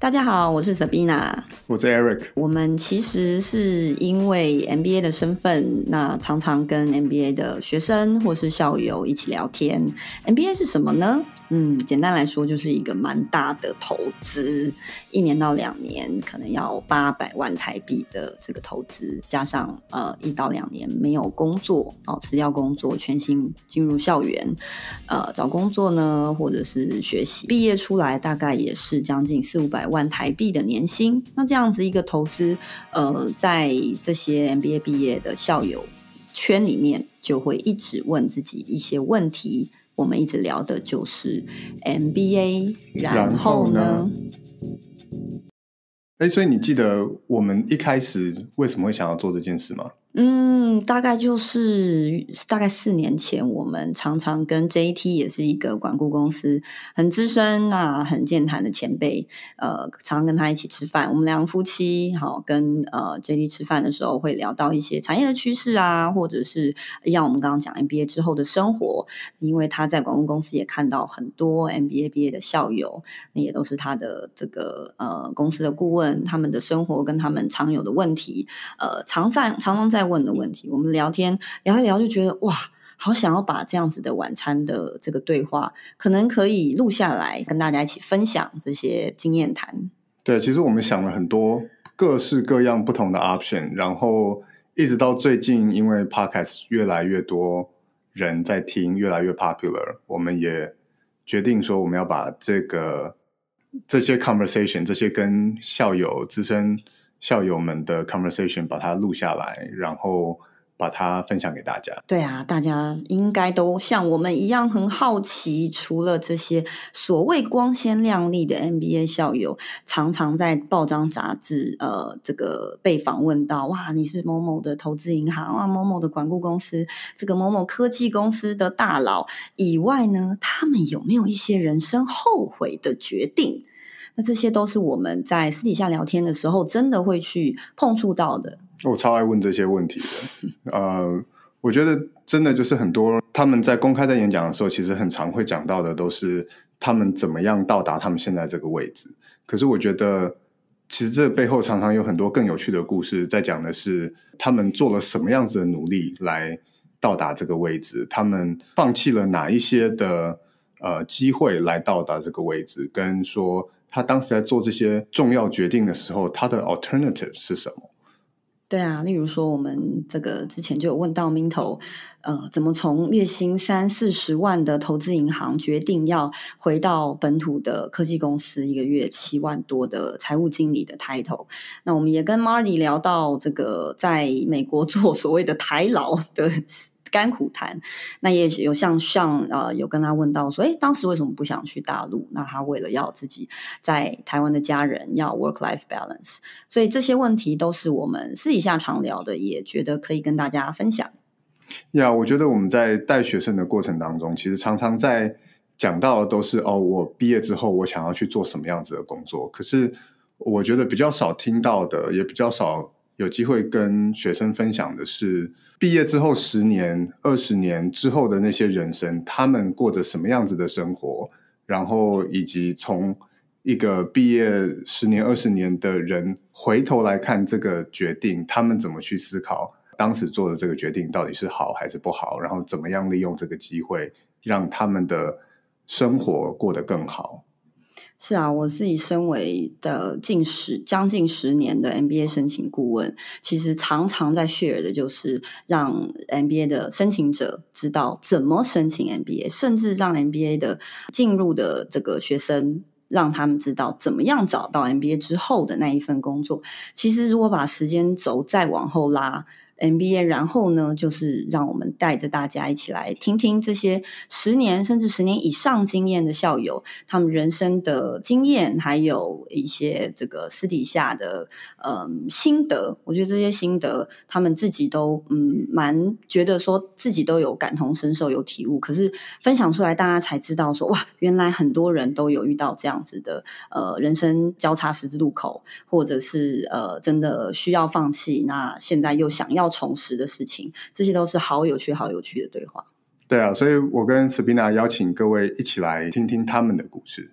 大家好，我是 Sabina，我是 Eric。我们其实是因为 MBA 的身份，那常常跟 MBA 的学生或是校友一起聊天。MBA 是什么呢？嗯，简单来说就是一个蛮大的投资，一年到两年可能要八百万台币的这个投资，加上呃一到两年没有工作哦，辞掉工作，全心进入校园，呃找工作呢，或者是学习，毕业出来大概也是将近四五百万台币的年薪。那这样子一个投资，呃，在这些 MBA 毕业的校友圈里面，就会一直问自己一些问题。我们一直聊的就是 MBA，然后呢？哎，所以你记得我们一开始为什么会想要做这件事吗？嗯，大概就是大概四年前，我们常常跟 JT 也是一个管顾公司很资深啊、很健谈的前辈，呃，常常跟他一起吃饭。我们两夫妻好跟呃 JT 吃饭的时候，会聊到一些产业的趋势啊，或者是像我们刚刚讲 MBA 之后的生活。因为他在管顾公司也看到很多 MBA 毕业的校友，那也都是他的这个呃公司的顾问，他们的生活跟他们常有的问题，呃，常在常常在。在问的问题，我们聊天聊一聊，就觉得哇，好想要把这样子的晚餐的这个对话，可能可以录下来，跟大家一起分享这些经验谈。对，其实我们想了很多各式各样不同的 option，然后一直到最近，因为 podcast 越来越多人在听，越来越 popular，我们也决定说，我们要把这个这些 conversation，这些跟校友资深。校友们的 conversation，把它录下来，然后把它分享给大家。对啊，大家应该都像我们一样很好奇。除了这些所谓光鲜亮丽的 MBA 校友，常常在报章杂志呃这个被访问到，哇，你是某某的投资银行啊，某某的管顾公司，这个某某科技公司的大佬以外呢，他们有没有一些人生后悔的决定？那这些都是我们在私底下聊天的时候，真的会去碰触到的。我超爱问这些问题的。呃，我觉得真的就是很多他们在公开在演讲的时候，其实很常会讲到的都是他们怎么样到达他们现在这个位置。可是我觉得，其实这背后常常有很多更有趣的故事，在讲的是他们做了什么样子的努力来到达这个位置，他们放弃了哪一些的呃机会来到达这个位置，跟说。他当时在做这些重要决定的时候，他的 alternative 是什么？对啊，例如说，我们这个之前就有问到 Minto，呃，怎么从月薪三四十万的投资银行决定要回到本土的科技公司，一个月七万多的财务经理的 title？那我们也跟 Marty 聊到这个在美国做所谓的台劳的。甘苦谈，那也有像像呃，有跟他问到说，诶，当时为什么不想去大陆？那他为了要自己在台湾的家人要 work life balance，所以这些问题都是我们私底下常聊的，也觉得可以跟大家分享。呀，我觉得我们在带学生的过程当中，其实常常在讲到的都是哦，我毕业之后我想要去做什么样子的工作。可是我觉得比较少听到的，也比较少有机会跟学生分享的是。毕业之后十年、二十年之后的那些人生，他们过着什么样子的生活？然后以及从一个毕业十年、二十年的人回头来看这个决定，他们怎么去思考当时做的这个决定到底是好还是不好？然后怎么样利用这个机会让他们的生活过得更好？是啊，我自己身为的近十将近十年的 MBA 申请顾问，其实常常在 share 的就是让 MBA 的申请者知道怎么申请 MBA，甚至让 MBA 的进入的这个学生让他们知道怎么样找到 MBA 之后的那一份工作。其实如果把时间轴再往后拉。MBA，然后呢，就是让我们带着大家一起来听听这些十年甚至十年以上经验的校友，他们人生的经验，还有一些这个私底下的嗯心得。我觉得这些心得，他们自己都嗯蛮觉得说自己都有感同身受，有体悟。可是分享出来，大家才知道说哇，原来很多人都有遇到这样子的呃人生交叉十字路口，或者是呃真的需要放弃，那现在又想要。重拾的事情，这些都是好有趣、好有趣的对话。对啊，所以我跟 Sabina 邀请各位一起来听听他们的故事。